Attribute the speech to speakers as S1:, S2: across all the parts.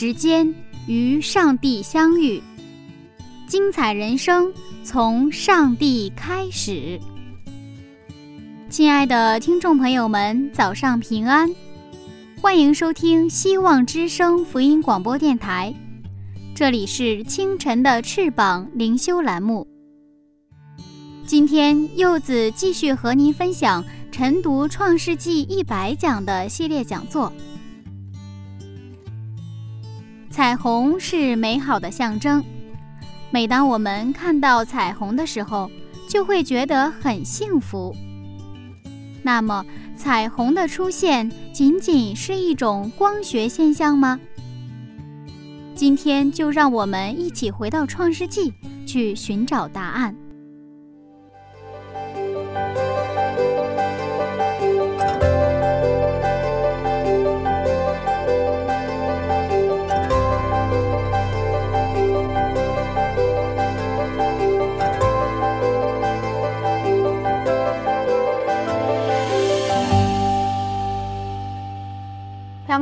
S1: 时间与上帝相遇，精彩人生从上帝开始。亲爱的听众朋友们，早上平安，欢迎收听希望之声福音广播电台，这里是清晨的翅膀灵修栏目。今天柚子继续和您分享晨读《创世纪》一百讲的系列讲座。彩虹是美好的象征，每当我们看到彩虹的时候，就会觉得很幸福。那么，彩虹的出现仅仅是一种光学现象吗？今天就让我们一起回到《创世纪》，去寻找答案。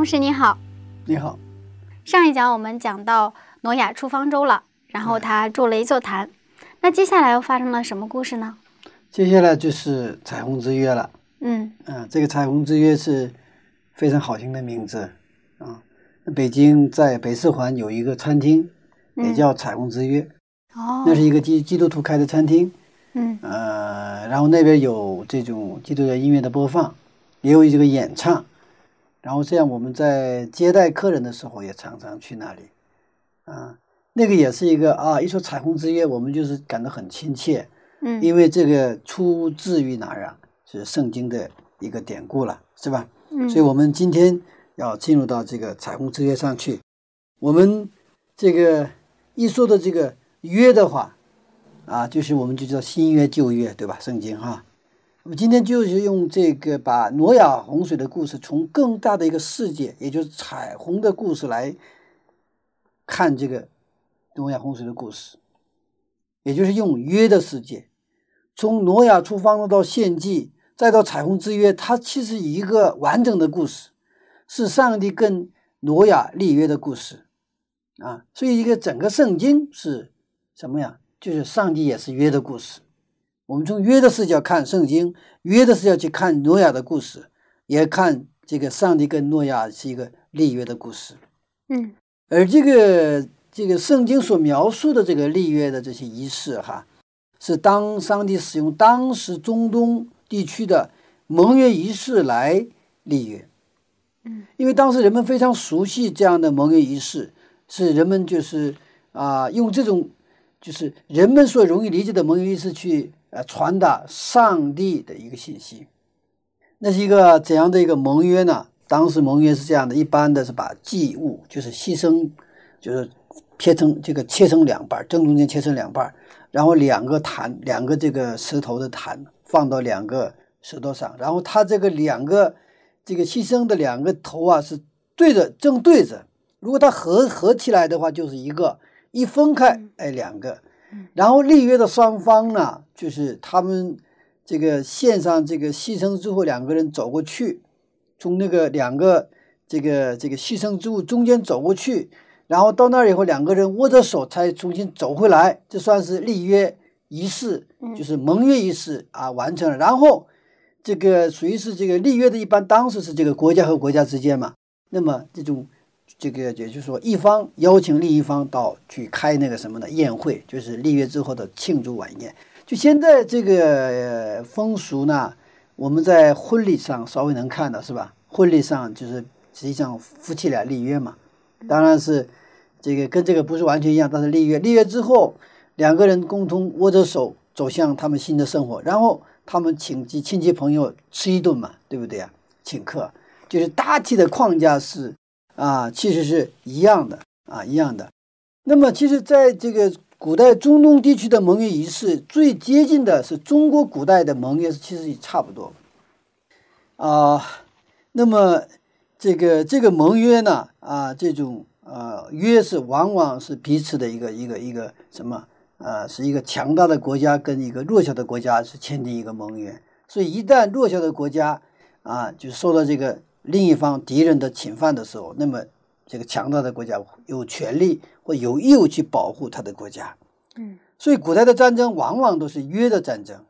S1: 师你好，
S2: 你好。
S1: 上一讲我们讲到挪亚出方舟了，然后他筑了一座坛。那接下来又发生了什么故事呢？
S2: 接下来就是彩虹之约了。
S1: 嗯
S2: 嗯，这个彩虹之约是非常好听的名字啊。北京在北四环有一个餐厅，也叫彩虹之约。
S1: 哦，
S2: 那是一个基基督徒开的餐厅。
S1: 嗯
S2: 呃，然后那边有这种基督教音乐的播放，也有这个演唱。然后这样我们在接待客人的时候也常常去那里，啊，那个也是一个啊，一说彩虹之约，我们就是感到很亲切，
S1: 嗯，
S2: 因为这个出自于哪儿啊？是圣经的一个典故了，是吧？
S1: 嗯，
S2: 所以我们今天要进入到这个彩虹之约上去。我们这个一说的这个约的话，啊，就是我们就叫新约旧约，对吧？圣经哈。我们今天就是用这个把挪亚洪水的故事从更大的一个世界，也就是彩虹的故事来看这个挪亚洪水的故事，也就是用约的世界，从挪亚出方舟到献祭，再到彩虹之约，它其实一个完整的故事，是上帝跟挪亚立约的故事啊。所以一个整个圣经是什么呀？就是上帝也是约的故事。我们从约的视角看圣经，约的视角去看诺亚的故事，也看这个上帝跟诺亚是一个立约的故事。
S1: 嗯，
S2: 而这个这个圣经所描述的这个立约的这些仪式，哈，是当上帝使用当时中东地区的盟约仪式来立约。
S1: 嗯，
S2: 因为当时人们非常熟悉这样的盟约仪式，是人们就是啊用这种就是人们所容易理解的盟约仪式去。呃，传达上帝的一个信息，那是一个怎样的一个盟约呢？当时盟约是这样的，一般的是把祭物，就是牺牲，就是切成这个切成两半，正中间切成两半，然后两个坛，两个这个石头的坛放到两个石头上，然后它这个两个这个牺牲的两个头啊是对着正对着，如果它合合起来的话就是一个，一分开哎两个。然后立约的双方呢，就是他们这个献上这个牺牲之后，两个人走过去，从那个两个这个这个牺牲之物中间走过去，然后到那儿以后，两个人握着手才重新走回来，这算是立约仪式，就是盟约仪式啊完成了。然后这个属于是这个立约的，一般当时是这个国家和国家之间嘛，那么这种。这个也就是说，一方邀请另一方到去开那个什么的宴会，就是立约之后的庆祝晚宴。就现在这个风俗呢，我们在婚礼上稍微能看到，是吧？婚礼上就是实际上夫妻俩立约嘛，当然是这个跟这个不是完全一样，但是立约，立约之后，两个人共同握着手走向他们新的生活，然后他们请亲亲戚朋友吃一顿嘛，对不对啊？请客就是大体的框架是啊，其实是一样的啊，一样的。那么其实在这个古代中东地区的盟约仪式，最接近的是中国古代的盟约，其实也差不多啊。那么这个这个盟约呢啊，这种呃约是往往是彼此的一个一个一个什么？呃，是一个强大的国家跟一个弱小的国家是签订一个盟约，所以一旦弱小的国家啊，就受到这个另一方敌人的侵犯的时候，那么这个强大的国家有权利或有义务去保护他的国家。
S3: 嗯，
S2: 所以古代的战争往往都是约的战争，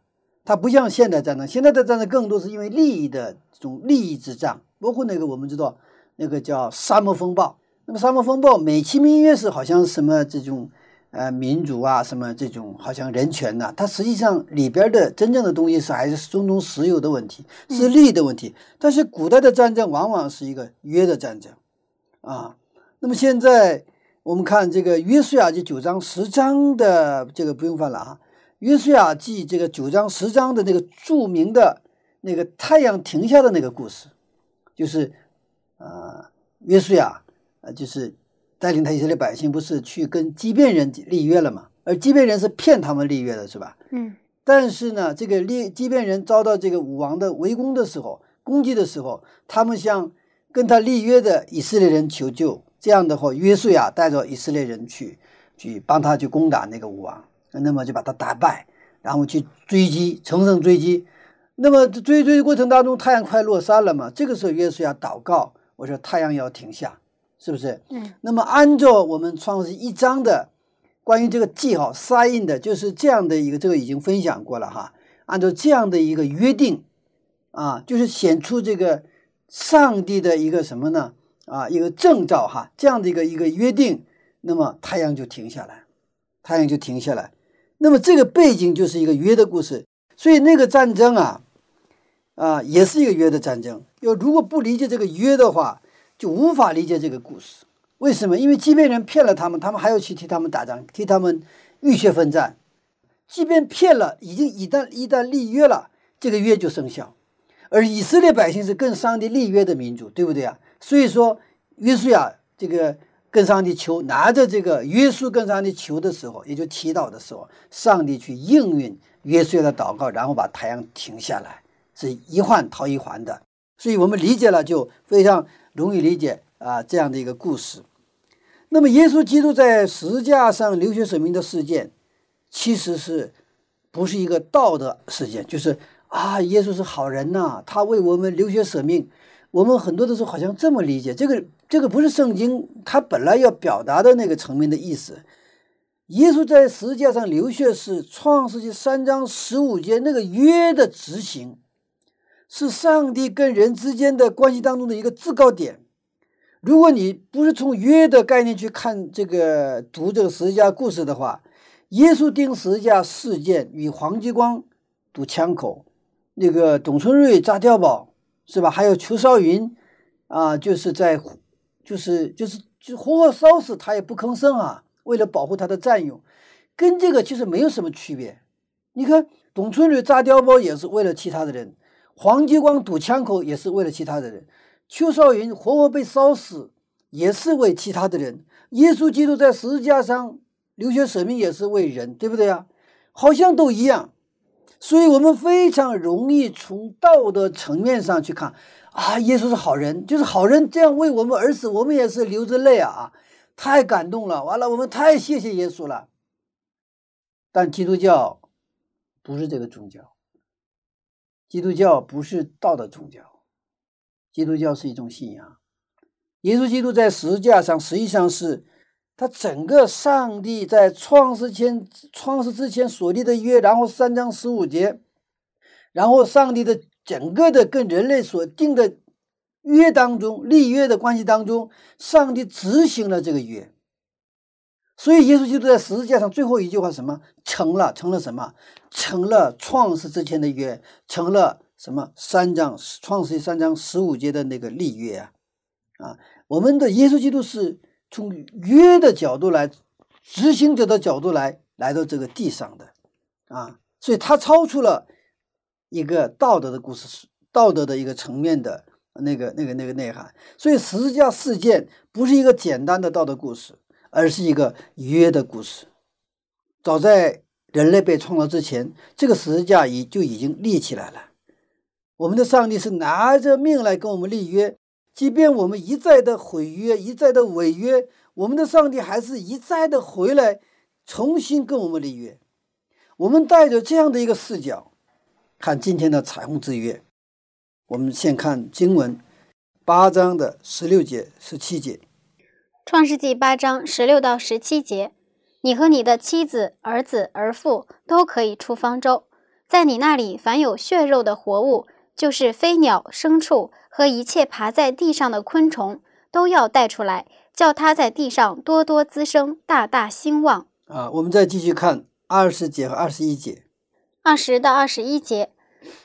S2: 它不像现代战争，现在的战争更多是因为利益的这种利益之战，包括那个我们知道那个叫沙漠风暴，那么沙漠风暴美其名曰是好像什么这种。呃，民主啊，什么这种好像人权呐，它实际上里边的真正的东西是还是中东石油的问题，是利益的问题。但是古代的战争往往是一个约的战争，啊，那么现在我们看这个《约书亚记》九章十章的这个不用翻了啊，《约书亚记》这个九章十章的那个著名的那个太阳停下的那个故事，就是呃，约书亚呃，就是。带领他以色列百姓不是去跟畸变人立约了吗？而畸变人是骗他们立约的，是吧？
S3: 嗯。
S2: 但是呢，这个立畸变人遭到这个武王的围攻的时候，攻击的时候，他们向跟他立约的以色列人求救。这样的话，约书亚带着以色列人去去帮他去攻打那个武王，那么就把他打败，然后去追击，乘胜追击。那么追追的过程当中，太阳快落山了嘛？这个时候，约书亚祷告，我说太阳要停下。是不是？
S3: 嗯。
S2: 那么按照我们创世一章的关于这个记号 sign 的，就是这样的一个，这个已经分享过了哈。按照这样的一个约定啊，就是显出这个上帝的一个什么呢？啊，一个证照哈，这样的一个一个约定，那么太阳就停下来，太阳就停下来。那么这个背景就是一个约的故事，所以那个战争啊，啊，也是一个约的战争。要如果不理解这个约的话，就无法理解这个故事，为什么？因为即便人骗了他们，他们还要去替他们打仗，替他们浴血奋战。即便骗了，已经一旦一旦立约了，这个约就生效。而以色列百姓是跟上帝立约的民族，对不对啊？所以说，约书亚这个跟上帝求，拿着这个约书跟上帝求的时候，也就祈祷的时候，上帝去应允约书亚的祷告，然后把太阳停下来，是一环套一环的。所以我们理解了，就非常。容易理解啊，这样的一个故事。那么，耶稣基督在十字架上流血舍命的事件，其实是不是一个道德事件？就是啊，耶稣是好人呐，他为我们流血舍命。我们很多的时候好像这么理解，这个这个不是圣经他本来要表达的那个层面的意思。耶稣在十字架上流血是创世纪三章十五节那个约的执行。是上帝跟人之间的关系当中的一个制高点。如果你不是从约的概念去看这个读这个十字架故事的话，耶稣钉十字架事件与黄继光堵枪口，那个董存瑞炸碉堡，是吧？还有邱少云啊，就是在就是就是就活活烧死他也不吭声啊，为了保护他的战友，跟这个其实没有什么区别。你看董存瑞炸碉堡也是为了其他的人。黄继光堵枪口也是为了其他的人，邱少云活活被烧死也是为其他的人，耶稣基督在十字架上流血舍命也是为人，对不对啊？好像都一样，所以我们非常容易从道德层面上去看啊，耶稣是好人，就是好人这样为我们而死，我们也是流着泪啊，太感动了，完了我们太谢谢耶稣了。但基督教不是这个宗教。基督教不是道德宗教，基督教是一种信仰。耶稣基督在十字架上，实际上是他整个上帝在创世前、创世之前所立的约，然后三章十五节，然后上帝的整个的跟人类所定的约当中，立约的关系当中，上帝执行了这个约。所以，耶稣基督在十字架上最后一句话什么？成了，成了什么？成了创世之前的约，成了什么？三章创世三章十五节的那个立约啊！啊，我们的耶稣基督是从约的角度来，执行者的角度来来到这个地上的啊，所以它超出了一个道德的故事，道德的一个层面的那个那个那个内涵。所以十字架事件不是一个简单的道德故事，而是一个约的故事。早在人类被创造之前，这个十字架已就已经立起来了。我们的上帝是拿着命来跟我们立约，即便我们一再的毁约，一再的违约，我们的上帝还是一再的回来，重新跟我们立约。我们带着这样的一个视角，看今天的彩虹之约。我们先看经文八章的十六节、十七节，《
S1: 创世纪》八章十六到十七节：你和你的妻子、儿子、儿妇都可以出方舟，在你那里凡有血肉的活物。就是飞鸟、牲畜和一切爬在地上的昆虫，都要带出来，叫它在地上多多滋生，大大兴旺。
S2: 啊，我们再继续看二十节和二十一节。
S1: 二十到二十一节，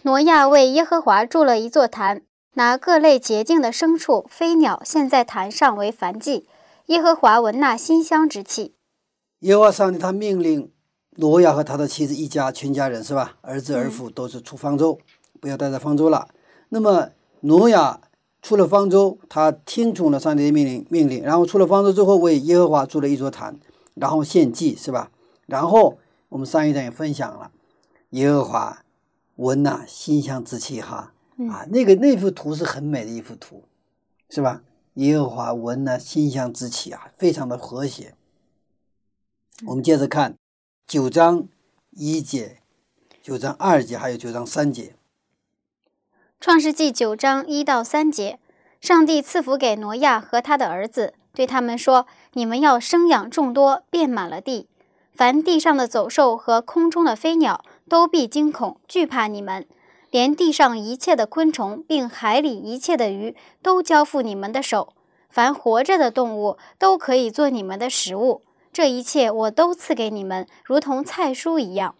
S1: 挪亚为耶和华筑了一座坛，拿各类洁净的牲畜、飞鸟献在坛上为燔祭。耶和华闻那馨香之气。
S2: 耶和华上帝他命令挪亚和他的妻子一家全家人是吧？儿子儿妇都是出方舟。不要待在方舟了。那么挪亚出了方舟，他听从了上帝的命令，命令，然后出了方舟之后，为耶和华筑了一座坛，然后献祭，是吧？然后我们上一章也分享了，耶和华闻那馨香之气，哈啊，那个那幅图是很美的一幅图，是吧？耶和华闻那馨香之气啊，非常的和谐。我们接着看九章一节、九章二节，还有九章三节。
S1: 创世纪九章一到三节，上帝赐福给挪亚和他的儿子，对他们说：“你们要生养众多，遍满了地。凡地上的走兽和空中的飞鸟，都必惊恐惧怕你们；连地上一切的昆虫，并海里一切的鱼，都交付你们的手。凡活着的动物，都可以做你们的食物。这一切我都赐给你们，如同菜蔬一样。”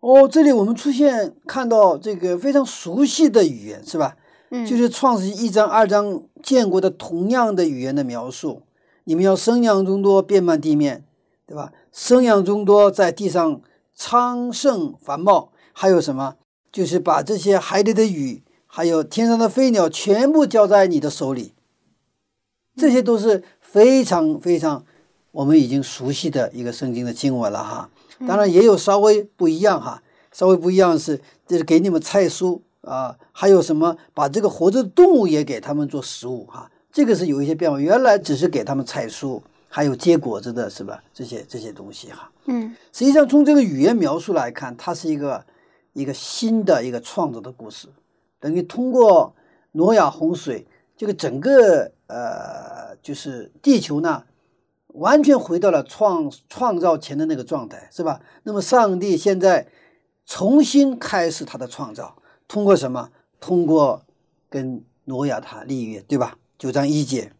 S2: 哦，这里我们出现看到这个非常熟悉的语言，是吧？
S1: 嗯，
S2: 就是创世一章、二章见过的同样的语言的描述。你们要生养众多，遍满地面，对吧？生养众多，在地上昌盛繁茂。还有什么？就是把这些海里的鱼，还有天上的飞鸟，全部交在你的手里。这些都是非常非常我们已经熟悉的一个圣经的经文了，哈。当然也有稍微不一样哈，稍微不一样是就是给你们菜蔬啊，还有什么把这个活着的动物也给他们做食物哈，这个是有一些变化。原来只是给他们菜蔬，还有结果子的是吧？这些这些东西哈，
S1: 嗯，
S2: 实际上从这个语言描述来看，它是一个一个新的一个创造的故事，等于通过挪亚洪水，这个整个呃就是地球呢。完全回到了创创造前的那个状态，是吧？那么上帝现在重新开始他的创造，通过什么？通过跟挪亚他立约，对吧？九章一节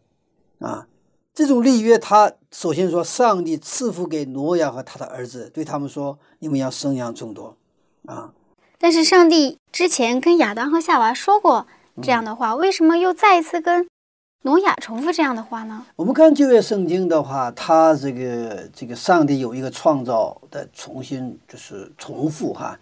S2: 啊，这种立约，他首先说，上帝赐福给挪亚和他的儿子，对他们说，你们要生养众多啊。
S1: 但是上帝之前跟亚当和夏娃说过这样的话，为什么又再一次跟？挪亚重复这样的话呢？
S2: 我们看旧约圣经的话，它这个这个上帝有一个创造的重新就是重复哈，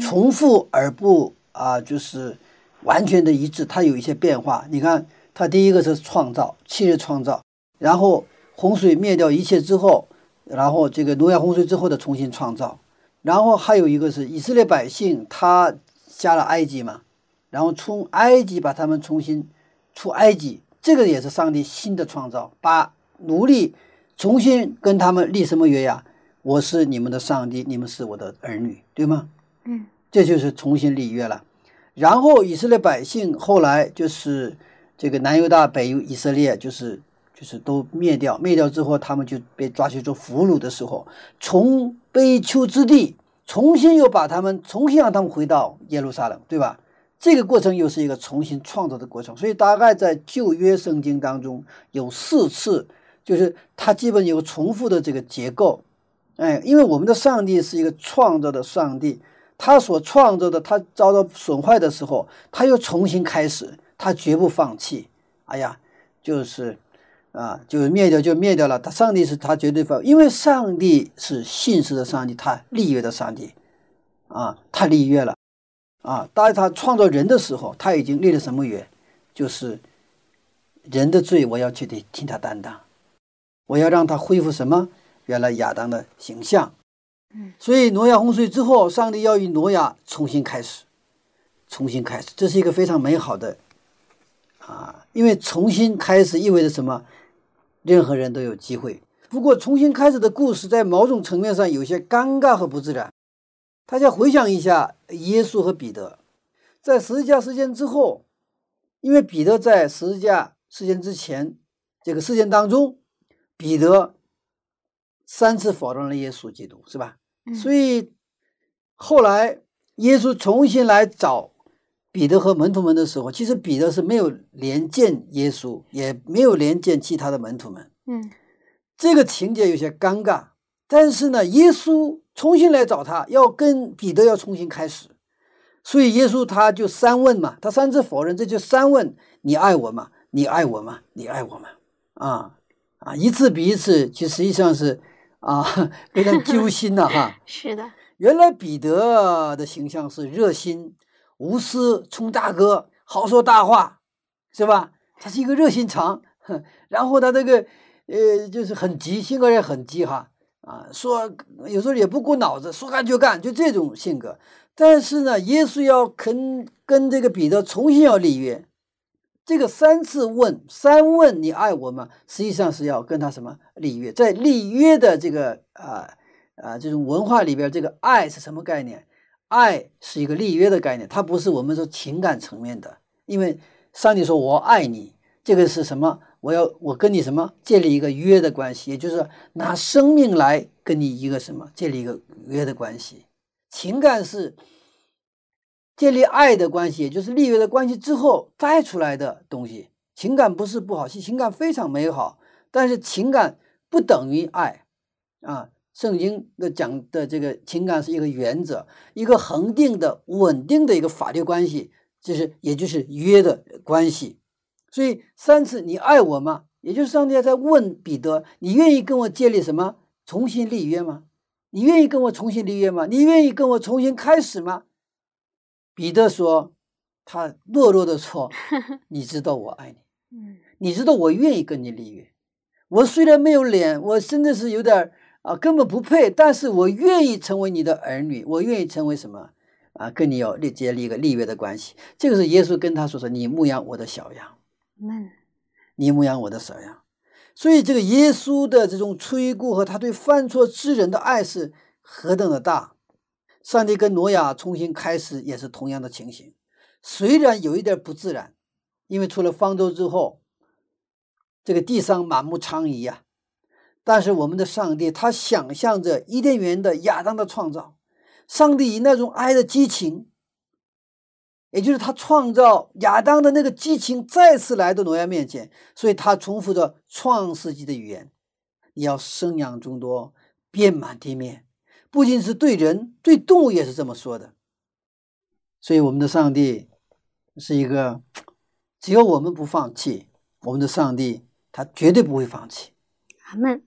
S2: 重复而不啊就是完全的一致，它有一些变化。你看，它第一个是创造，七日创造，然后洪水灭掉一切之后，然后这个挪亚洪水之后的重新创造，然后还有一个是以色列百姓他下了埃及嘛，然后从埃及把他们重新出埃及。这个也是上帝新的创造，把奴隶重新跟他们立什么约呀？我是你们的上帝，你们是我的儿女，对吗？
S1: 嗯，
S2: 这就是重新立约了。然后以色列百姓后来就是这个南犹大、北犹以色列，就是就是都灭掉，灭掉之后，他们就被抓去做俘虏的时候，从悲丘之地重新又把他们重新让他们回到耶路撒冷，对吧？这个过程又是一个重新创造的过程，所以大概在旧约圣经当中有四次，就是它基本有重复的这个结构。哎，因为我们的上帝是一个创造的上帝，他所创造的，他遭到损坏的时候，他又重新开始，他绝不放弃。哎呀，就是，啊，就灭掉就灭掉了。他上帝是他绝对否，因为上帝是信实的上帝，他立约的上帝，啊，他立约了，啊，当他创造人的时候，他已经立了什么约？就是人的罪，我要去得替他担当，我要让他恢复什么？原来亚当的形象。
S3: 嗯，
S2: 所以挪亚洪水之后，上帝要与挪亚重新开始，重新开始，这是一个非常美好的。啊，因为重新开始意味着什么？任何人都有机会。不过，重新开始的故事在某种层面上有些尴尬和不自然。大家回想一下，耶稣和彼得在十字架事件之后，因为彼得在十字架事件之前这个事件当中，彼得三次否认了耶稣基督，是吧？所以后来耶稣重新来找。彼得和门徒们的时候，其实彼得是没有连见耶稣，也没有连见其他的门徒们。
S3: 嗯，
S2: 这个情节有些尴尬。但是呢，耶稣重新来找他，要跟彼得要重新开始，所以耶稣他就三问嘛，他三次否认，这就三问：你爱我吗？你爱我吗？你爱我吗？啊啊，一次比一次，其实际上是啊 非常揪心的哈。
S3: 是的，
S2: 原来彼得的形象是热心。无私，充大哥，好说大话，是吧？他是一个热心肠，然后他这个，呃，就是很急，性格也很急哈，啊，说有时候也不顾脑子，说干就干，就这种性格。但是呢，耶稣要肯跟这个彼得重新要立约，这个三次问，三问你爱我吗？实际上是要跟他什么立约？在立约的这个啊啊这种文化里边，这个爱是什么概念？爱是一个立约的概念，它不是我们说情感层面的。因为上帝说“我爱你”，这个是什么？我要我跟你什么建立一个约的关系，也就是拿生命来跟你一个什么建立一个约的关系。情感是建立爱的关系，也就是立约的关系之后带出来的东西。情感不是不好，是情感非常美好，但是情感不等于爱啊。圣经的讲的这个情感是一个原则，一个恒定的、稳定的一个法律关系，就是也就是约的关系。所以三次，你爱我吗？也就是上帝在问彼得：你愿意跟我建立什么？重新立约吗？你愿意跟我重新立约吗？你愿意跟我重新开始吗？彼得说：“他懦弱的说，你知道我爱你，嗯，你知道我愿意跟你立约。我虽然没有脸，我真的是有点。”啊，根本不配，但是我愿意成为你的儿女，我愿意成为什么？啊，跟你有立建立一个立约的关系。这个是耶稣跟他说说：“你牧养我的小羊。”
S3: 嗯，
S2: 你牧养我的小羊。所以，这个耶稣的这种吹顾和他对犯错之人的爱是何等的大。上帝跟挪亚重新开始也是同样的情形，虽然有一点不自然，因为出了方舟之后，这个地上满目疮痍呀。但是我们的上帝，他想象着伊甸园的亚当的创造，上帝以那种爱的激情，也就是他创造亚当的那个激情再次来到挪亚面前，所以他重复着创世纪的语言：你要生养众多，遍满地面。不仅是对人，对动物也是这么说的。所以我们的上帝是一个，只要我们不放弃，我们的上帝他绝对不会放弃。
S3: 阿门。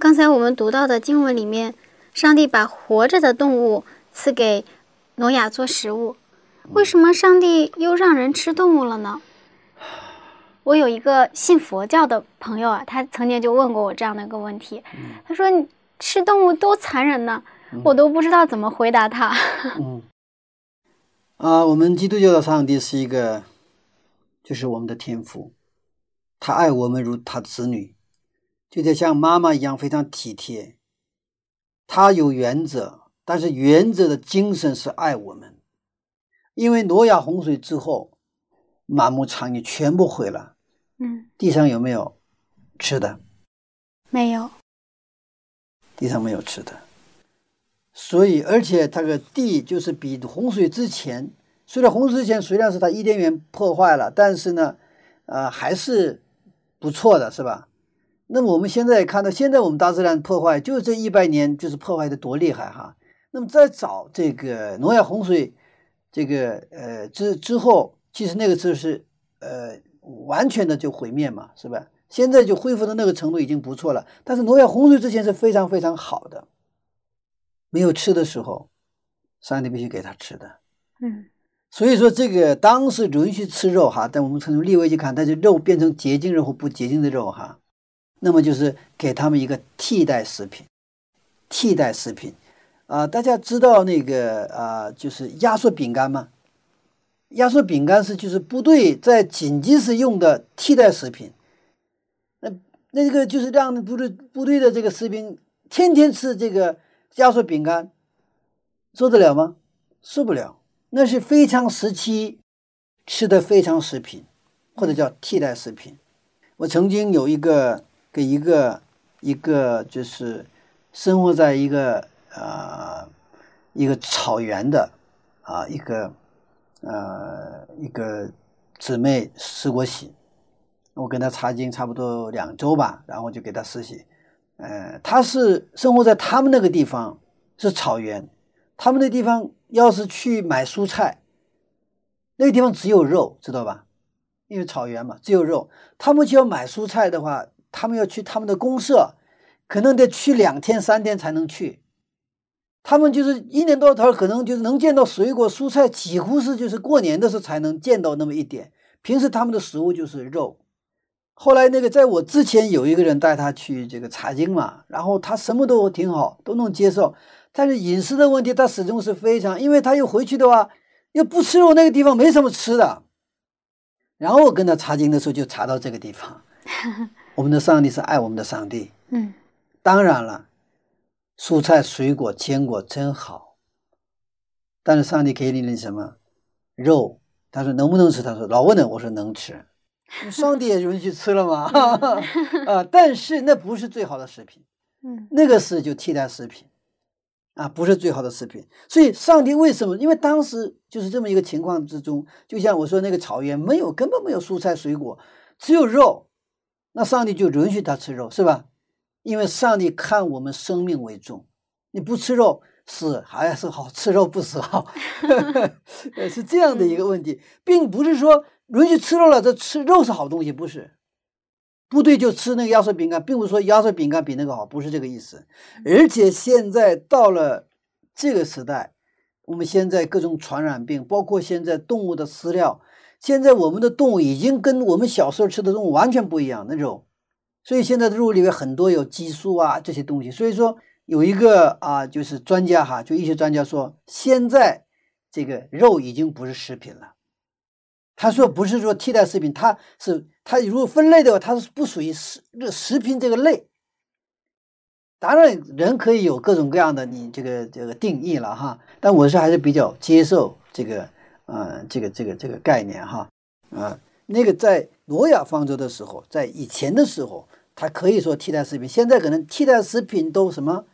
S3: 刚才我们读到的经文里面，上帝把活着的动物赐给挪亚做食物，为什么上帝又让人吃动物了呢？我有一个信佛教的朋友啊，他曾经就问过我这样的一个问题，他说：“你吃动物多残忍呢？”我都不知道怎么回答他。
S2: 嗯，啊，我们基督教的上帝是一个，就是我们的天父，他爱我们如他子女。就得像妈妈一样非常体贴，他有原则，但是原则的精神是爱我们。因为挪亚洪水之后，满目疮痍全部毁了，
S3: 嗯，
S2: 地上有没有吃的？
S3: 没有，
S2: 地上没有吃的。所以，而且这个地就是比洪水之前，虽然洪水之前虽然是他伊甸园破坏了，但是呢，呃，还是不错的，是吧？那么我们现在看到，现在我们大自然破坏，就这一百年，就是破坏的多厉害哈。那么再早这个挪亚洪水，这个呃之之后，其实那个时候是呃完全的就毁灭嘛，是吧？现在就恢复到那个程度已经不错了。但是挪亚洪水之前是非常非常好的，没有吃的时候，上帝必须给他吃的。
S3: 嗯
S2: 所以说，这个当时允许吃肉哈，但我们从立位去看，它就肉变成洁净肉或不洁净的肉哈，那么就是给他们一个替代食品，替代食品啊、大家知道那个啊、就是压缩饼干吗？压缩饼干是就是部队在紧急时用的替代食品。那那个就是让部队部队的这个士兵天天吃这个压缩饼干，受得了吗？受不了。那是非常时期吃的非常食品，或者叫替代食品。我曾经有一个给一个一个就是生活在一个呃一个草原的啊一个呃一个姊妹施过洗，我跟她查经差不多两周吧，然后就给她施洗。呃，她是生活在他们那个地方是草原，他们那地方要是去买蔬菜，那个地方只有肉，知道吧？因为草原嘛，只有肉。他们就要买蔬菜的话，他们要去他们的公社，可能得去两天三天才能去。他们就是一年到头可能就是能见到水果蔬菜，几乎是就是过年的时候才能见到那么一点。平时他们的食物就是肉。后来那个在我之前有一个人带他去这个查经嘛，然后他什么都挺好，都能接受，但是饮食的问题他始终是非常，因为他又回去的话又不吃肉，那个地方没什么吃的。然后我跟他查经的时候就查到这个地方，我们的上帝是爱我们的上帝。
S3: 嗯
S2: 当然了，蔬菜、水果、坚果真好，但是上帝给你的什么肉？他说能不能吃？他说老问了。我说能吃。上帝也允许吃了嘛？啊，但是那不是最好的食品，
S3: 嗯
S2: 那个是就替代食品，啊，不是最好的食品。所以上帝为什么？因为当时就是这么一个情况之中，就像我说那个草原没有根本没有蔬菜水果，只有肉，那上帝就允许他吃肉，是吧？因为上帝看我们生命为重，你不吃肉死还是好，吃肉不死好，呃是这样的一个问题，并不是说允许吃肉了，这吃肉是好东西，不是。部队就吃那个压缩饼干，并不是说压缩饼干比那个好，不是这个意思。而且现在到了这个时代，我们现在各种传染病，包括现在动物的饲料，现在我们的动物已经跟我们小时候吃的动物完全不一样那肉，所以现在的肉里面很多有激素啊这些东西。所以说有一个啊，就是专家哈，就一些专家说，现在这个肉已经不是食品了。他说不是说替代食品，它是它如果分类的话，它是不属于食食品这个类。当然，人可以有各种各样的你这个这个定义了哈，但我是还是比较接受这个呃这个这个这个概念哈啊、那个在挪亚方舟的时候，在以前的时候，它可以说替代食品，现在可能替代食品都什么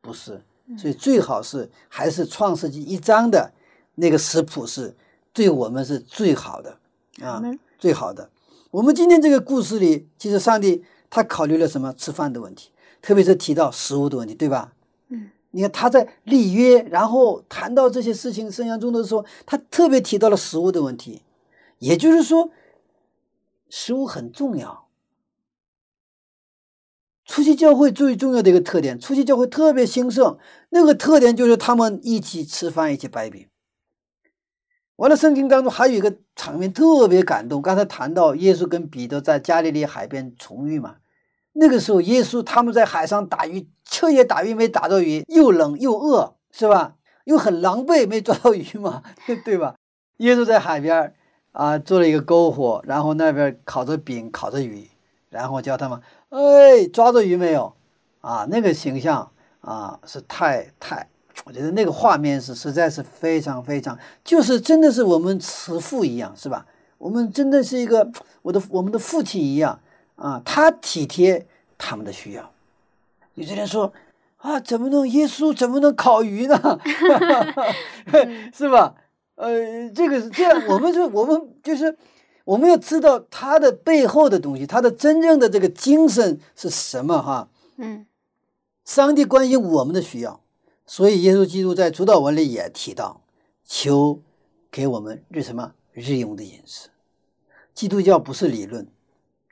S2: 不是，所以最好是还是创世纪一章的那个食谱是对我们是最好的啊最好的。我们今天这个故事里，其实上帝他考虑了什么？吃饭的问题，特别是提到食物的问题，对吧？你看他在立约，然后谈到这些事情生涯中的时候，他特别提到了食物的问题，也就是说，食物很重要。初期教会最重要的一个特点，初期教会特别兴盛，那个特点就是他们一起吃饭，一起摆饼。完了，圣经当中还有一个场面特别感动，刚才谈到耶稣跟彼得在加利利海边重遇嘛，那个时候耶稣他们在海上打鱼，彻夜打鱼没打到鱼，又冷又饿，是吧？又很狼狈，没抓到鱼嘛，对吧？耶稣在海边啊做了一个篝火，然后那边烤着饼，烤着鱼，然后叫他们，哎，抓着鱼没有？啊，那个形象啊是太太，我觉得那个画面是实在是非常非常，就是真的是我们慈父一样，是吧？我们真的是一个我的我们的父亲一样啊，他体贴他们的需要。有些人说啊，怎么能耶稣怎么能烤鱼呢？是吧？呃，这个是这样，我们就我们就是我们要知道他的背后的东西，他的真正的这个精神是什么哈？
S3: 嗯
S2: 上帝关心我们的需要，所以耶稣基督在主导文里也提到，求给我们日什么日用的饮食。基督教不是理论，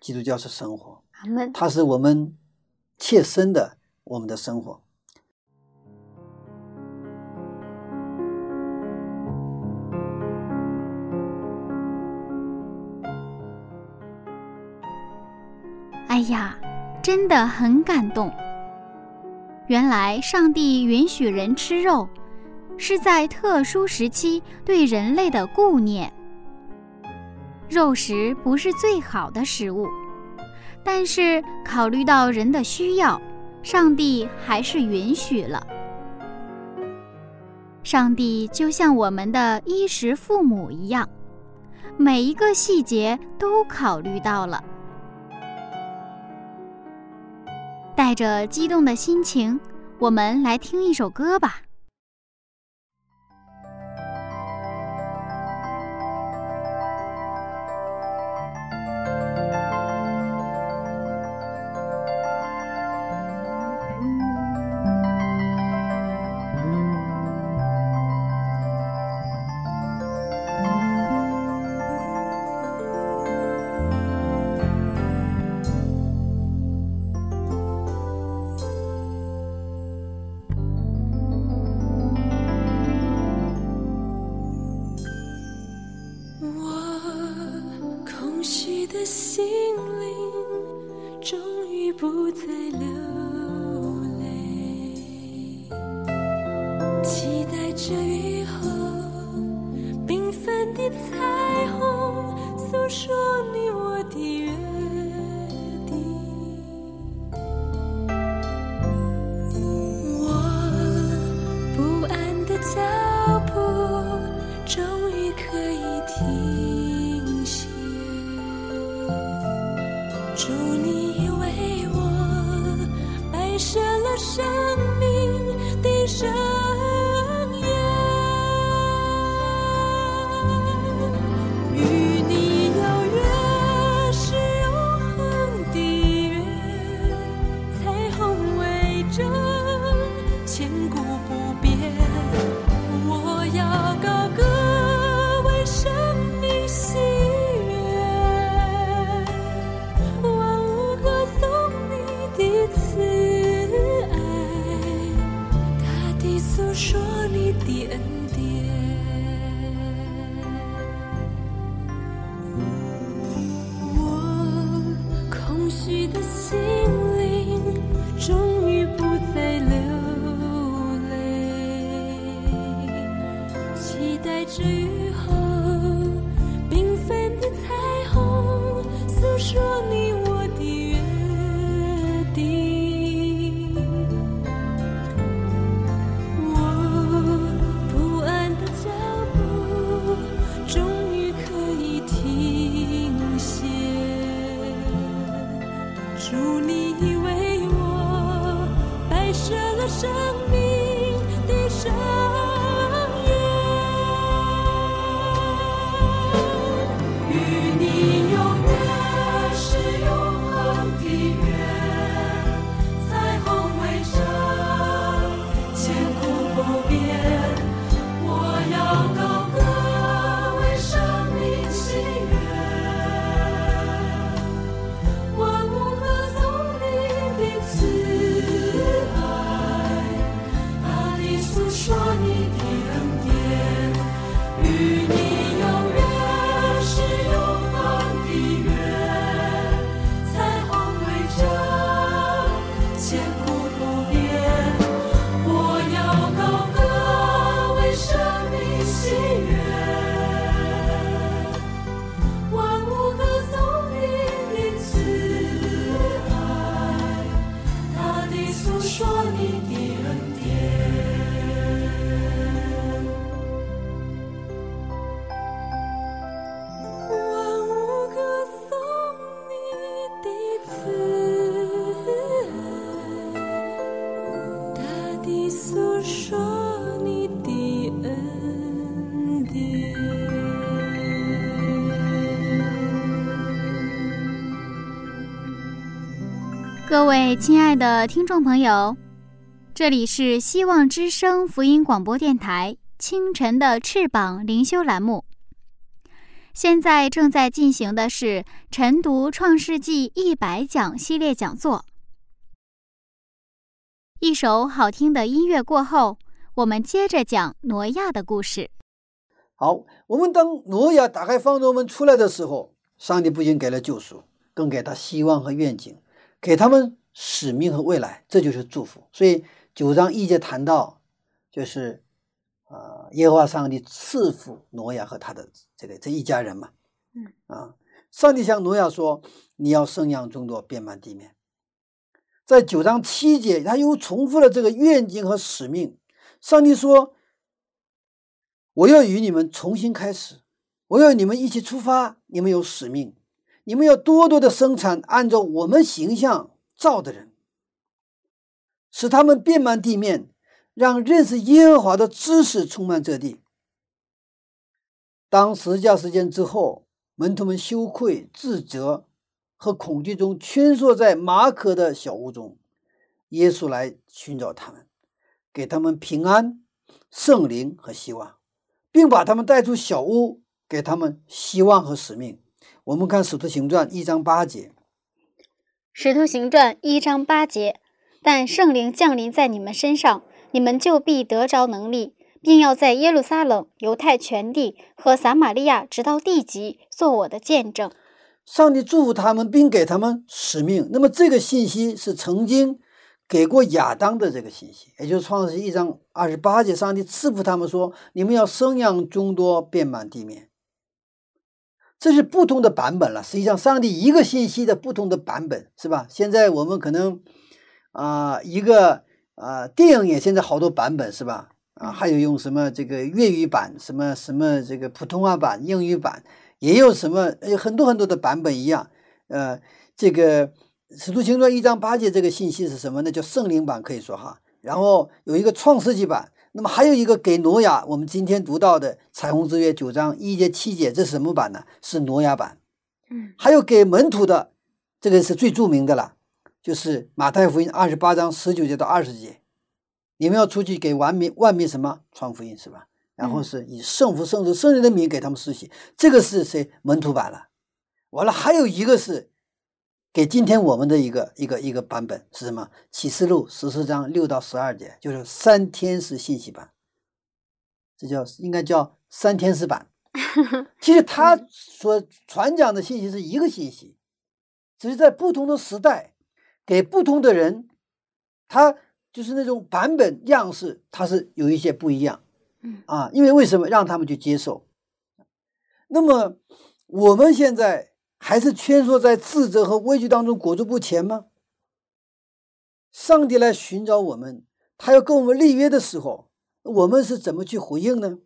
S2: 基督教是生活，
S3: 阿门。
S2: 它是我们切身的我们的生活。
S3: 哎呀，真的很感动。原来上帝允许人吃肉，是在特殊时期对人类的顾念。肉食不是最好的食物，但是考虑到人的需要，上帝还是允许了。上帝就像我们的衣食父母一样，每一个细节都考虑到了。带着激动的心情，我们来听一首歌吧。亲爱的听众朋友，这里是希望之声福音广播电台清晨的翅膀灵修栏目。现在正在进行的是晨读《创世纪一百讲》系列讲座。一首好听的音乐过后，我们接着讲挪亚的故事。
S2: 好，我们当挪亚打开方舟门出来的时候，上帝不仅给了救赎，更给他希望和愿景，给他们使命和未来，这就是祝福。所以九章一节谈到，就是啊，耶和华上帝赐福挪亚和他的这个这一家人嘛。
S3: 嗯
S2: 啊，上帝向挪亚说：“你要生养众多，遍满地面。”在九章七节，他又重复了这个愿景和使命。上帝说：“我要与你们重新开始，我要你们一起出发。你们有使命，你们要多多的生产，按照我们形象造的人，使他们遍满地面，让认识耶和华的知识充满这地。”当十架事件之后，门徒们羞愧、自责。和恐惧中蜷缩在马可的小屋中，耶稣来寻找他们，给他们平安、圣灵和希望，并把他们带出小屋，给他们希望和使命。我们看《使徒行传》一章八节，《
S1: 使徒行传》一章八节，但圣灵降临在你们身上，你们就必得着能力，并要在耶路撒冷、犹太全地和撒玛利亚直到地极，做我的见证。
S2: 上帝祝福他们，并给他们使命。那么，这个信息是曾经给过亚当的这个信息，也就是创世一章二十八节，上帝赐福他们说：“你们要生养众多，遍满地面。”这是不同的版本了。实际上，上帝一个信息的不同的版本，是吧？现在我们可能啊，一个啊，电影也现在好多版本，是吧？啊，还有用什么这个粤语版，什么什么这个普通话版、英语版。也有什么有很多很多的版本一样，呃，这个《使徒行传》一章八节这个信息是什么呢？叫圣灵版，可以说哈。然后有一个创世纪版，那么还有一个给挪亚，我们今天读到的《彩虹之约》九章一节七节，这是什么版呢？是挪亚版。
S1: 嗯，
S2: 还有给门徒的，这个是最著名的了，就是马太福音二十八章十九节到二十节，你们要出去给万民万民什么传福音是吧？然后是以圣父、圣子、圣灵的名给他们施洗，这个是谁门徒版了？完了，还有一个是给今天我们的一个一个一个版本是什么？启示录十四章六到十二节，就是三天使信息版，这叫应该叫三天使版。其实他所传讲的信息是一个信息，只是在不同的时代给不同的人，他就是那种版本样式，它是有一些不一样。啊，因为为什么让他们去接受？那么我们现在还是蜷缩在自责和畏惧当中裹足不前吗？上帝来寻找我们，他要跟我们立约的时候，我们是怎么去回应呢？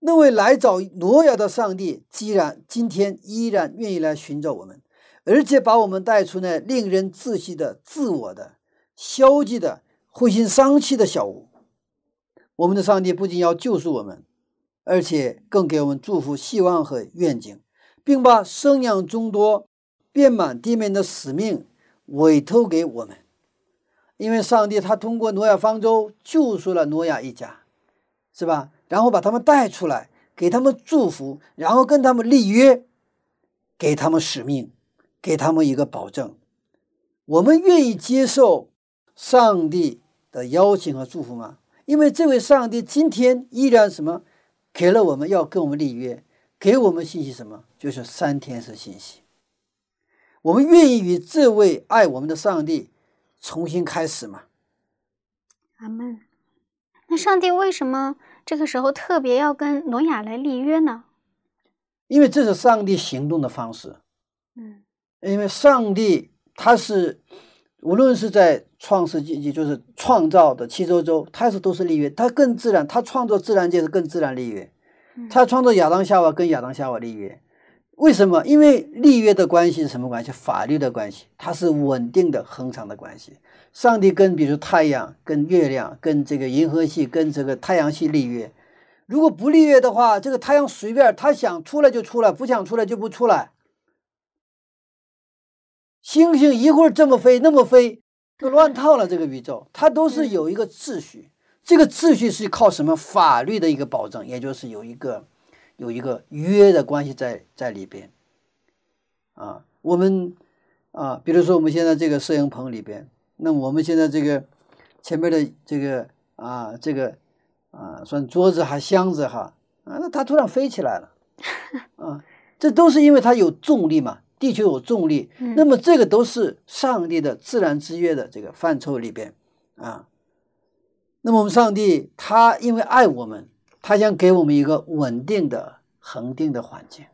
S2: 那位来找挪亚的上帝，既然今天依然愿意来寻找我们，而且把我们带出那令人窒息的自我的、消极的、灰心丧气的小屋。我们的上帝不仅要救赎我们，而且更给我们祝福、希望和愿景，并把生养众多、遍满地面的使命委托给我们。因为上帝他通过挪亚方舟救赎了挪亚一家，是吧？然后把他们带出来，给他们祝福，然后跟他们立约，给他们使命，给他们一个保证。我们愿意接受上帝的邀请和祝福吗？因为这位上帝今天依然什么，给了我们要跟我们立约，给我们信息什么，就是三天是信息。我们愿意与这位爱我们的上帝重新开始吗？
S1: 阿门。那上帝为什么这个时候特别要跟挪亚来立约呢？
S2: 因为这是上帝行动的方式。
S1: 嗯，
S2: 因为上帝他是。无论是在创世纪，就是创造的七周周，他是都是立约，他更自然。他创造自然界是更自然立约，他创造亚当夏娃跟亚当夏娃立约，为什么？因为立约的关系是什么关系？法律的关系，它是稳定的、恒长的关系。上帝跟比如太阳、跟月亮、跟这个银河系、跟这个太阳系立约，如果不立约的话，这个太阳随便他想出来就出来，不想出来就不出来。星星一会儿这么飞那么飞，都乱套了。这个宇宙它都是有一个秩序，这个秩序是靠什么法律的一个保证，也就是有一个有一个约的关系在在里边。啊，我们啊，比如说我们现在这个摄影棚里边，那我们现在这个前面的这个啊，这个啊，算桌子还箱子哈啊，那它突然飞起来了，啊，这都是因为它有重力嘛，地球有重力，那么这个都是上帝的自然之约的这个范畴里边啊。那么我们上帝他因为爱我们，他想给我们一个稳定的、恒定的环境。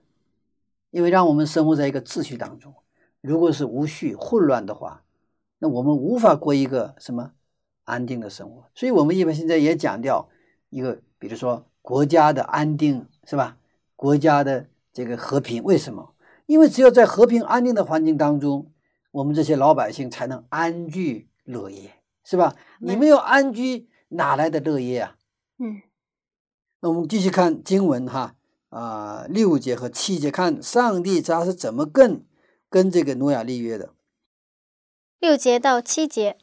S2: 因为让我们生活在一个秩序当中，如果是无序、混乱的话，那我们无法过一个什么安定的生活。所以，我们一般现在也讲掉一个，比如说国家的安定，是吧？国家的这个和平，为什么？因为只有在和平安定的环境当中，我们这些老百姓才能安居乐业，是吧？你没有安居，哪来的乐业啊？
S1: 嗯。
S2: 那我们继续看经文哈。啊，六节和七节，看上帝他是怎么跟跟这个挪亚立约的。
S1: 六节到七节，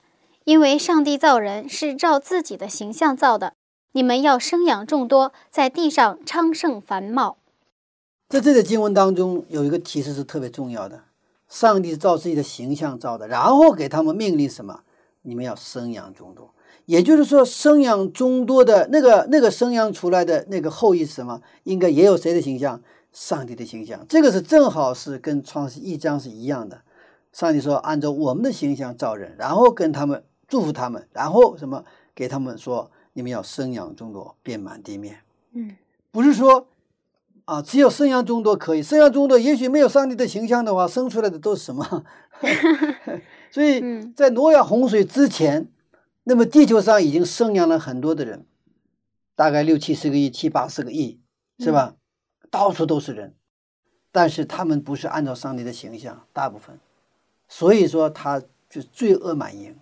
S1: 因为上帝造人是照自己的形象造的，你们要生养众多，在地上昌盛繁茂。
S2: 在这个经文当中，有一个提示是特别重要的：上帝是照自己的形象造的，然后给他们命令什么？你们要生养众多。也就是说，生养众多的那个那个生养出来的那个后裔是什么？应该也有谁的形象？上帝的形象。这个是正好是跟创世一章是一样的。上帝说：“按照我们的形象造人，然后跟他们祝福他们，然后什么给他们说，你们要生养众多，遍满地面。”
S1: 嗯，
S2: 不是说啊，只有生养众多可以，生养众多，也许没有上帝的形象的话，生出来的都是什么？所以在挪亚洪水之前。那么地球上已经生养了很多的人，大概六七十个亿、七八十个亿，是吧？到处都是人，但是他们不是按照上帝的形象，大部分，所以说他就罪恶满盈，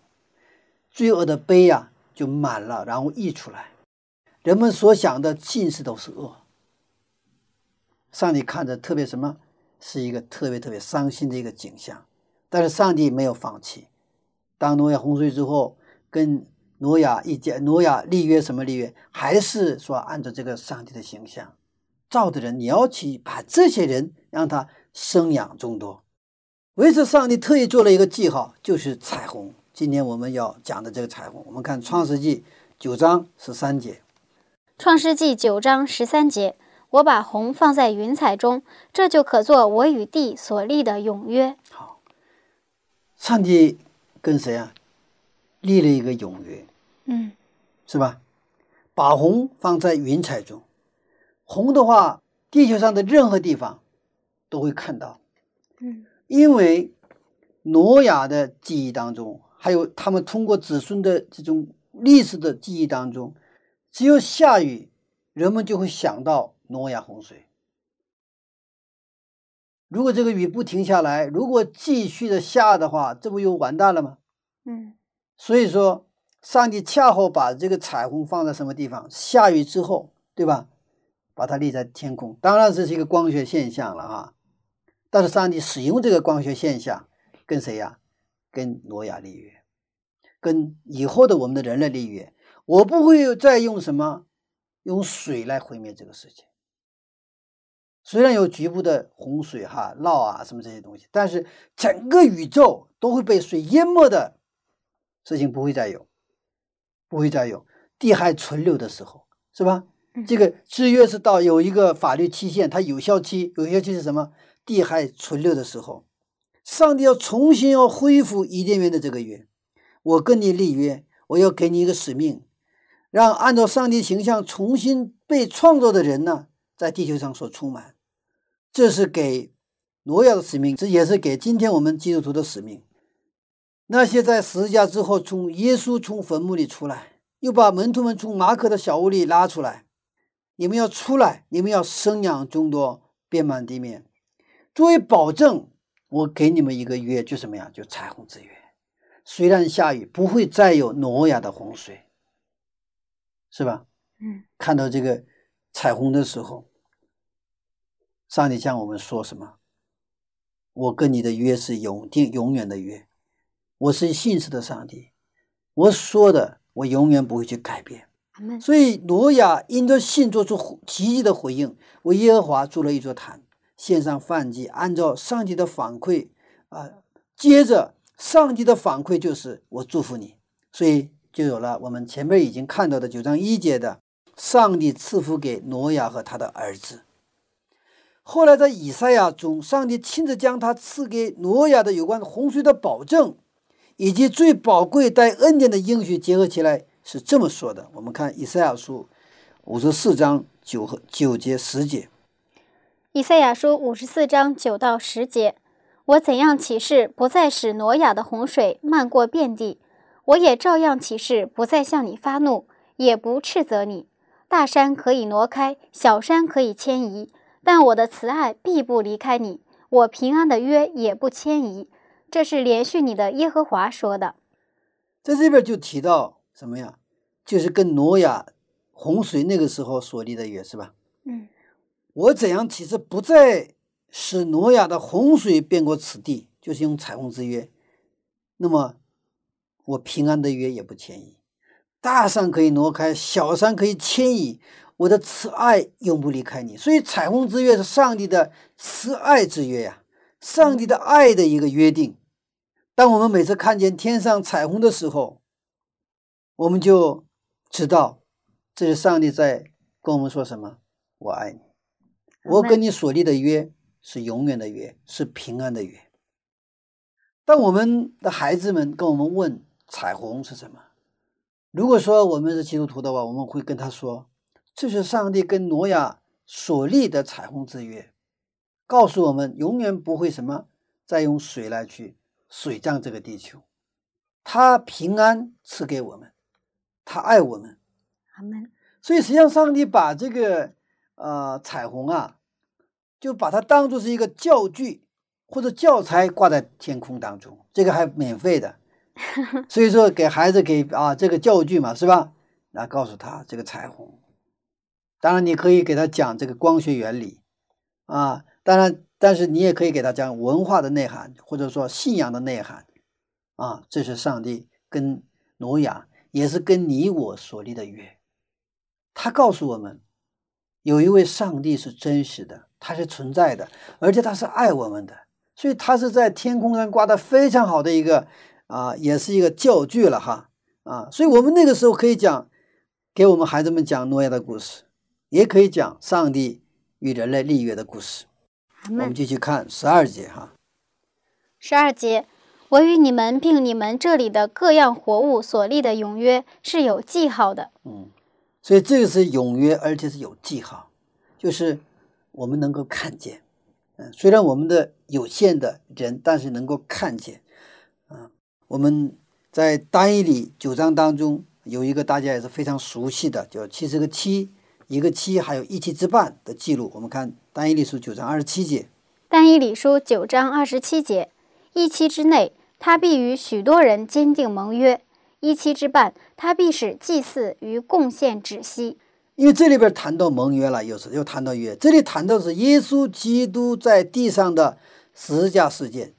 S2: 罪恶的杯呀就满了，然后溢出来，人们所想的尽是都是恶。上帝看着特别什么，是一个特别特别伤心的一个景象，但是上帝没有放弃，当诺亚洪水之后。跟挪亚一家，挪亚立约什么立约？还是说按照这个上帝的形象造的人，你要去把这些人让他生养众多。为此，上帝特意做了一个记号，就是彩虹。今天我们要讲的这个彩虹，我们看创世纪九章十三节。
S1: 创世纪九章十三节，我把虹放在云彩中，这就可做我与地所立的永约。
S2: 好，上帝跟谁啊？立了一个永约，
S1: 嗯，
S2: 是吧？把红放在云彩中，红的话，地球上的任何地方都会看到，
S1: 嗯，
S2: 因为挪亚的记忆当中，还有他们通过子孙的这种历史的记忆当中，只有下雨，人们就会想到挪亚洪水。如果这个雨不停下来，如果继续的下的话，这不又完蛋了吗？
S1: 嗯。
S2: 所以说，上帝恰好把这个彩虹放在什么地方？下雨之后，对吧？把它立在天空。当然这是一个光学现象了啊。但是上帝使用这个光学现象，跟谁呀？跟挪亚立约，跟以后的我们的人类立约。我不会再用什么用水来毁灭这个世界。虽然有局部的洪水哈涝啊什么这些东西，但是整个宇宙都会被水淹没的。事情不会再有，不会再有地还存留的时候，是吧？这个制约是到有一个法律期限，它有效期，有效期是什么？地还存留的时候，上帝要重新要恢复伊甸园的这个约，我跟你立约，我要给你一个使命，让按照上帝形象重新被创造的人呢，在地球上所充满。这是给挪亚的使命，这也是给今天我们基督徒的使命。那些在十字架之后，从耶稣从坟墓里出来，又把门徒们从马可的小屋里拉出来。你们要出来，你们要生养众多，遍满地面。作为保证，我给你们一个约，就什么呀？就彩虹之约。虽然下雨，不会再有挪亚的洪水，是吧？
S1: 嗯。
S2: 看到这个彩虹的时候，上帝向我们说什么？我跟你的约是永定、永远的约。我是信实的上帝，我说的我永远不会去改变。所以挪亚因着信做出积极的回应，为耶和华筑了一座坛，献上燔祭，按照上帝的反馈啊，接着上帝的反馈就是我祝福你，所以就有了我们前面已经看到的九章一节的上帝赐福给挪亚和他的儿子。后来在以赛亚中，上帝亲自将他赐给挪亚的有关洪水的保证，以及最宝贵带恩典的应许结合起来。是这么说的，我们看以赛亚书五十四章九和九节十节。
S1: 以赛亚书五十四章九到十节，我怎样起誓不再使挪亚的洪水漫过遍地，我也照样起誓不再向你发怒，也不斥责你。大山可以挪开，小山可以迁移，但我的慈爱必不离开你，我平安的约也不迁移。这是连续你的耶和华说的。
S2: 在这边就提到。什么呀？就是跟挪亚洪水那个时候所立的约是吧？
S1: 嗯，
S2: 我怎样其实不再使挪亚的洪水变过此地，就是用彩虹之约。那么我平安的约也不迁移，大山可以挪开，小山可以迁移，我的慈爱永不离开你。所以彩虹之约是上帝的慈爱之约呀，上帝的爱的一个约定。当我们每次看见天上彩虹的时候，我们就知道，这是上帝在跟我们说什么？我爱你，我跟你所立的约是永远的约，是平安的约。当我们的孩子们跟我们问彩虹是什么，如果说我们是基督徒的话，我们会跟他说，这是上帝跟挪亚所立的彩虹之约，告诉我们永远不会什么再用水来去水葬这个地球，他平安赐给我们。他爱我们，
S1: 阿门。
S2: 所以实际上，上帝把这个呃彩虹啊，就把它当做是一个教具或者教材挂在天空当中，这个还免费的。所以说，给孩子给啊这个教具嘛，是吧？来告诉他这个彩虹。当然，你可以给他讲这个光学原理啊。当然，但是你也可以给他讲文化的内涵，或者说信仰的内涵啊。这是上帝跟挪亚。也是跟你我所立的约，他告诉我们，有一位上帝是真实的，他是存在的，而且他是爱我们的，所以他是在天空上挂的非常好的一个啊，也是一个教具了哈啊，所以我们那个时候可以讲，给我们孩子们讲诺亚的故事，也可以讲上帝与人类立约的故事。我们继续看十二节哈，
S1: 十二节。我与你们并你们这里的各样活物所立的永约是有记号的。
S2: 嗯，所以这个是永约，而且是有记号，就是我们能够看见。嗯，虽然我们的有限的人，但是能够看见。啊，我们在单一里九章当中有一个大家也是非常熟悉的，叫七十个七，一个七，还有一七之半的记录。我们看单一理书九章二十七节。
S1: 单一理书九章二十七节，一期之内。他必与许多人坚定盟约，一期之半，他必使祭祀与贡献止息。
S2: 因为这里边谈到盟约了，又是又谈到约。这里谈到是耶稣基督在地上的十字架事件，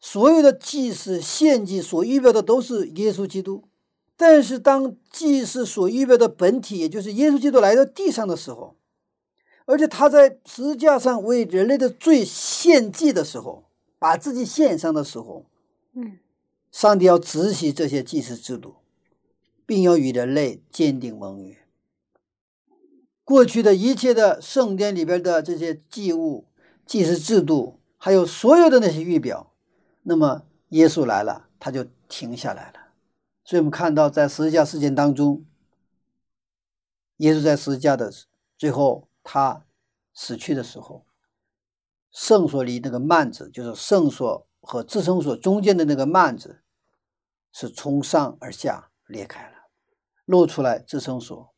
S2: 所有的祭祀献祭所预表的都是耶稣基督。但是当祭祀所预表的本体，也就是耶稣基督来到地上的时候，而且他在十字架上为人类的罪献祭的时候，把自己献上的时候。
S1: 嗯，
S2: 上帝要执行这些祭祀制度，并要与人类坚定盟约。过去的一切的圣殿里边的这些祭物、祭祀制度，还有所有的那些预表，那么耶稣来了，他就停下来了。所以我们看到，在十字架事件当中，耶稣在十字架的最后，他死去的时候，圣所里那个幔子，就是圣所。和自生所中间的那个幔子是从上而下裂开了，露出来自生所。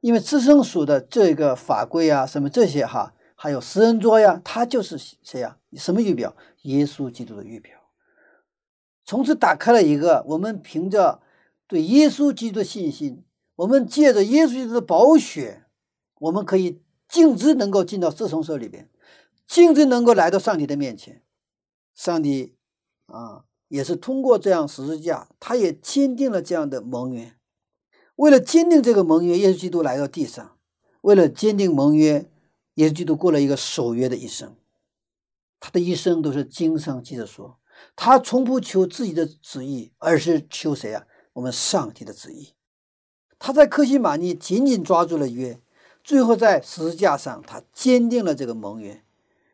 S2: 因为自生所的这个法规啊，什么这些哈，还有食人桌呀，它就是谁呀？什么预表？耶稣基督的预表。从此打开了一个，我们凭着对耶稣基督的信心，我们借着耶稣基督的宝血，我们可以径直能够进到自生所里边，径直能够来到上帝的面前。上帝啊，也是通过这样十字架，他也坚定了这样的盟约。为了坚定这个盟约，耶稣基督来到地上。为了坚定盟约，耶稣基督过了一个守约的一生。他的一生都是经上记着说，他从不求自己的旨意，而是求谁啊？我们上帝的旨意。他在克西玛尼紧紧抓住了约，最后在十字架上，他坚定了这个盟约，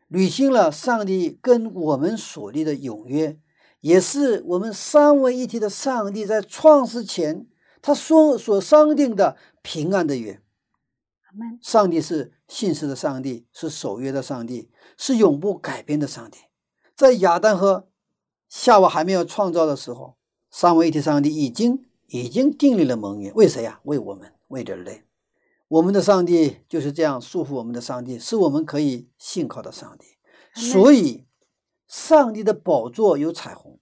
S2: 履行了上帝跟我们所立的永约，也是我们三位一体的上帝在创世前他所所商定的平安的约。上帝是信实的上帝，是守约的上帝，是永不改变的上帝。在亚当和夏娃还没有创造的时候，三位一体上帝已经已经订立了盟约。为谁呀？为我们，为人类。我们的上帝就是这样束缚我们的上帝，是我们可以信靠的上帝。所以，上帝的宝座有彩虹，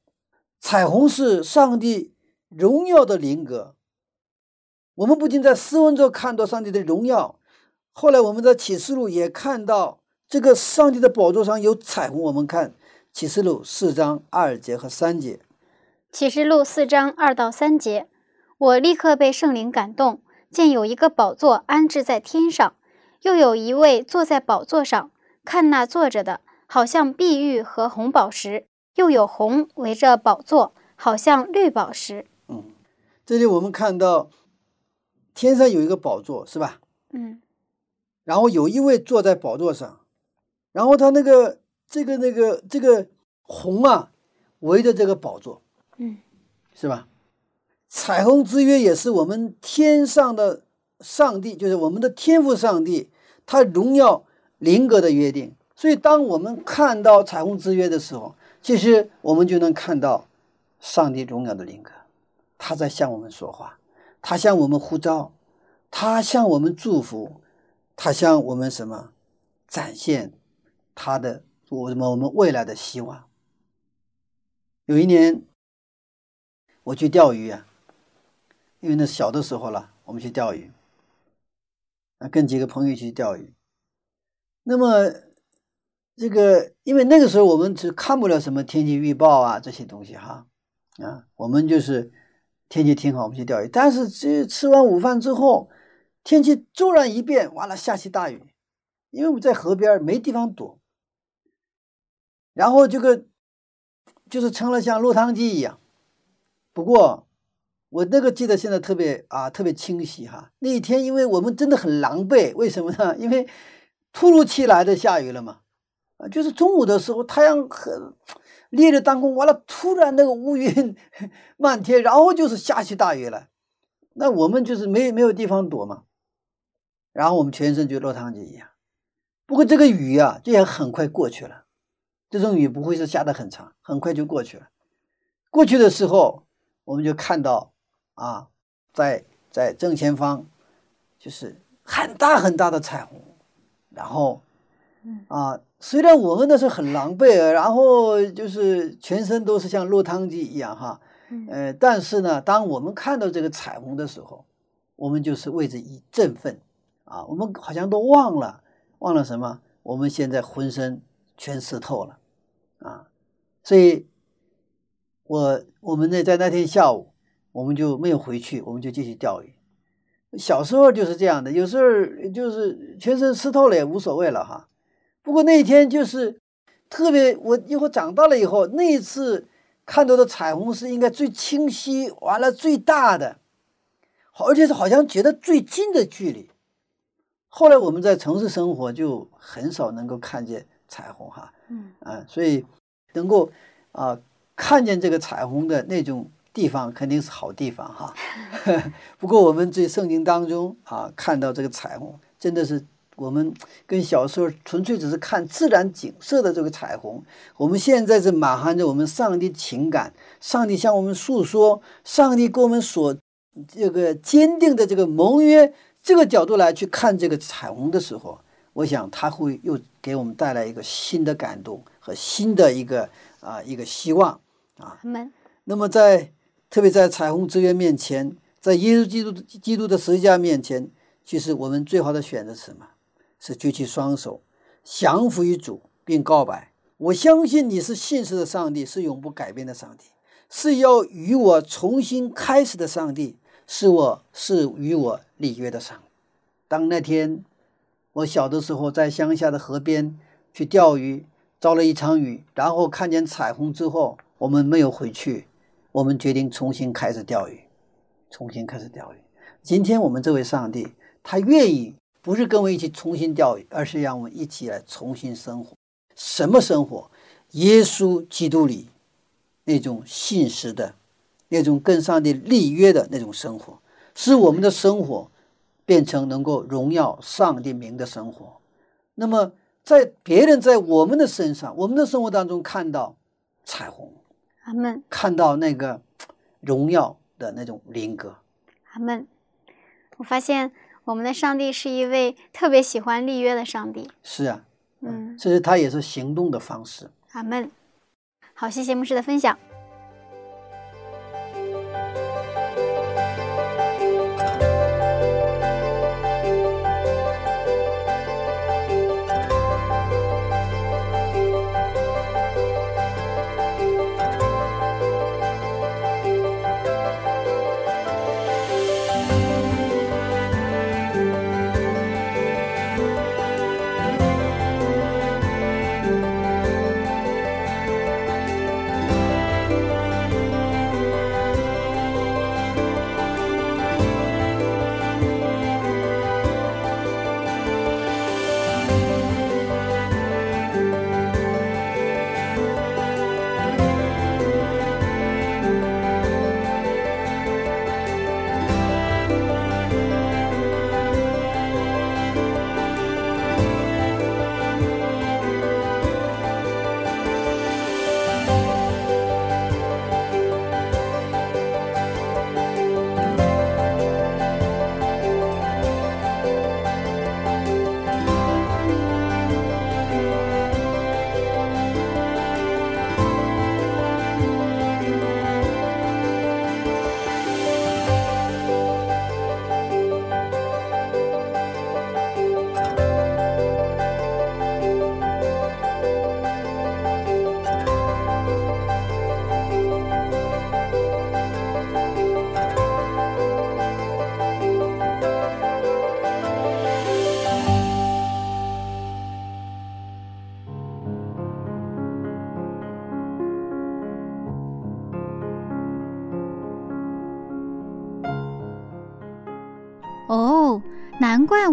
S2: 彩虹是上帝荣耀的灵格。我们不仅在诗文中看到上帝的荣耀。后来我们在启示录也看到这个上帝的宝座上有彩虹。我们看启示录四章二节和三节。
S1: 启示录四章二到三节，我立刻被圣灵感动，见有一个宝座安置在天上，又有一位坐在宝座上。看那坐着的，好像碧玉和红宝石，又有红围着宝座，好像绿宝石。
S2: 嗯，这里我们看到天上有一个宝座，是吧？
S1: 嗯。
S2: 然后有一位坐在宝座上，然后他那个这个那个这个红啊，围着这个宝座，
S1: 嗯，
S2: 是吧？彩虹之约也是我们天上的上帝，就是我们的天赋上帝，他荣耀灵格的约定。所以，当我们看到彩虹之约的时候，其实我们就能看到上帝荣耀的灵格，他在向我们说话，他向我们呼召，他向我们祝福。他向我们什么展现他的我什么我们未来的希望？有一年我去钓鱼啊，因为那小的时候了，我们去钓鱼啊，跟几个朋友去钓鱼。那么这个，因为那个时候我们是看不了什么天气预报啊这些东西哈啊，我们就是天气挺好，我们去钓鱼。但是这吃完午饭之后。天气骤然一变，完了下起大雨，因为我们在河边没地方躲，然后这个就是成了像落汤鸡一样。不过我那个记得现在特别啊特别清晰哈。那一天因为我们真的很狼狈，为什么呢？因为突如其来的下雨了嘛，啊，就是中午的时候太阳很烈日当空，完了突然那个乌云 漫天，然后就是下起大雨了，那我们就是没没有地方躲嘛。然后我们全身就落汤鸡一样，不过这个雨啊，这也很快过去了。这种雨不会是下的很长，很快就过去了。过去的时候，我们就看到啊，在在正前方，就是很大很大的彩虹。然后，啊，虽然我们那时候很狼狈，然后就是全身都是像落汤鸡一样哈，呃，但是呢，当我们看到这个彩虹的时候，我们就是为之一振奋。啊，我们好像都忘了，忘了什么？我们现在浑身全湿透了，啊，所以，我我们呢，在那天下午，我们就没有回去，我们就继续钓鱼。小时候就是这样的，有时候就是全身湿透了也无所谓了哈。不过那一天就是特别，我以后长大了以后，那一次看到的彩虹是应该最清晰，完了最大的，而且是好像觉得最近的距离。后来我们在城市生活，就很少能够看见彩虹哈，
S1: 嗯
S2: 啊，所以能够啊看见这个彩虹的那种地方，肯定是好地方哈。不过我们在圣经当中啊看到这个彩虹，真的是我们跟小时候纯粹只是看自然景色的这个彩虹，我们现在是满含着我们上帝情感，上帝向我们诉说，上帝跟我们所这个坚定的这个盟约。这个角度来去看这个彩虹的时候，我想他会又给我们带来一个新的感动和新的一个啊一个希望啊。那么在特别在彩虹之约面前，在耶稣基督基督的十字架面前，其实我们最好的选择是什么？是举起双手，降服于主，并告白：我相信你是信实的上帝，是永不改变的上帝，是要与我重新开始的上帝。是我是与我立约的上帝。当那天我小的时候，在乡下的河边去钓鱼，遭了一场雨，然后看见彩虹之后，我们没有回去，我们决定重新开始钓鱼，重新开始钓鱼。今天我们这位上帝，他愿意不是跟我一起重新钓鱼，而是让我们一起来重新生活。什么生活？耶稣基督里那种信实的、那种跟上帝立约的那种生活，使我们的生活。变成能够荣耀上帝名的生活，那么在别人在我们的身上，我们的生活当中看到彩虹，
S4: 阿门，
S2: 看到那个荣耀的那种灵格，
S4: 阿门。我发现我们的上帝是一位特别喜欢立约的上帝。
S2: 是啊，
S4: 嗯，
S2: 其实他也是行动的方式。
S4: 阿门。好，谢谢牧师的分享。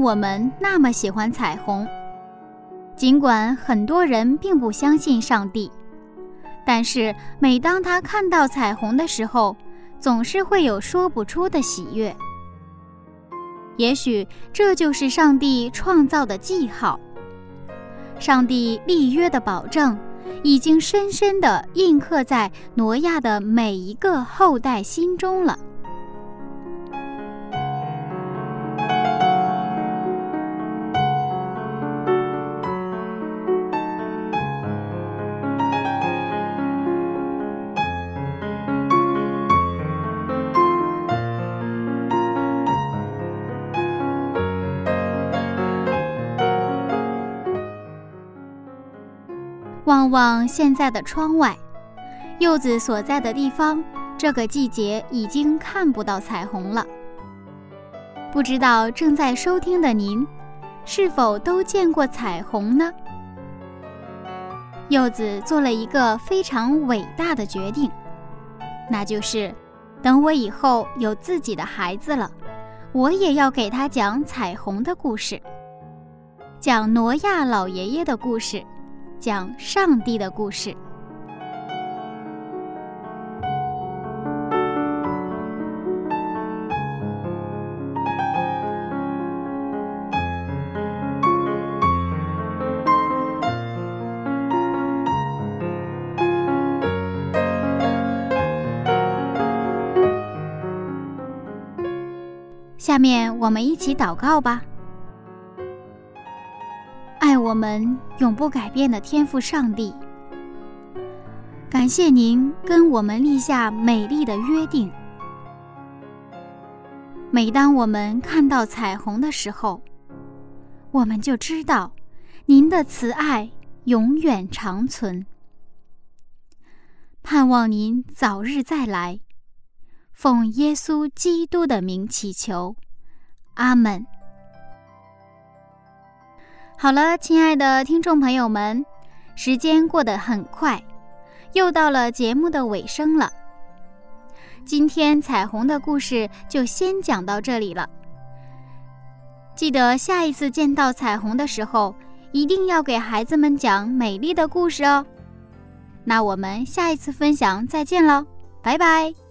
S1: 我们那么喜欢彩虹。尽管很多人并不相信上帝，但是每当他看到彩虹的时候，总是会有说不出的喜悦。也许这就是上帝创造的记号，上帝立约的保证，已经深深地印刻在挪亚的每一个后代心中了。望望现在的窗外，柚子所在的地方，这个季节已经看不到彩虹了。不知道正在收听的您，是否都见过彩虹呢？柚子做了一个非常伟大的决定，那就是等我以后有自己的孩子了，我也要给他讲彩虹的故事，讲挪亚老爷爷的故事。讲上帝的故事。下面我们一起祷告吧。我们永不改变的天赋上帝。感谢您跟我们立下美丽的约定。每当我们看到彩虹的时候我们就知道您的慈爱永远长存。盼望您早日再来
S3: 奉耶稣基督的名祈求阿门。好了亲爱的听众朋友们时间过得很快又到了节目的尾声了。今天彩虹的故事就先讲到这里了。记得下一次见到彩虹的时候一定要给孩子们讲美丽的故事哦。那我们下一次分享再见喽拜拜。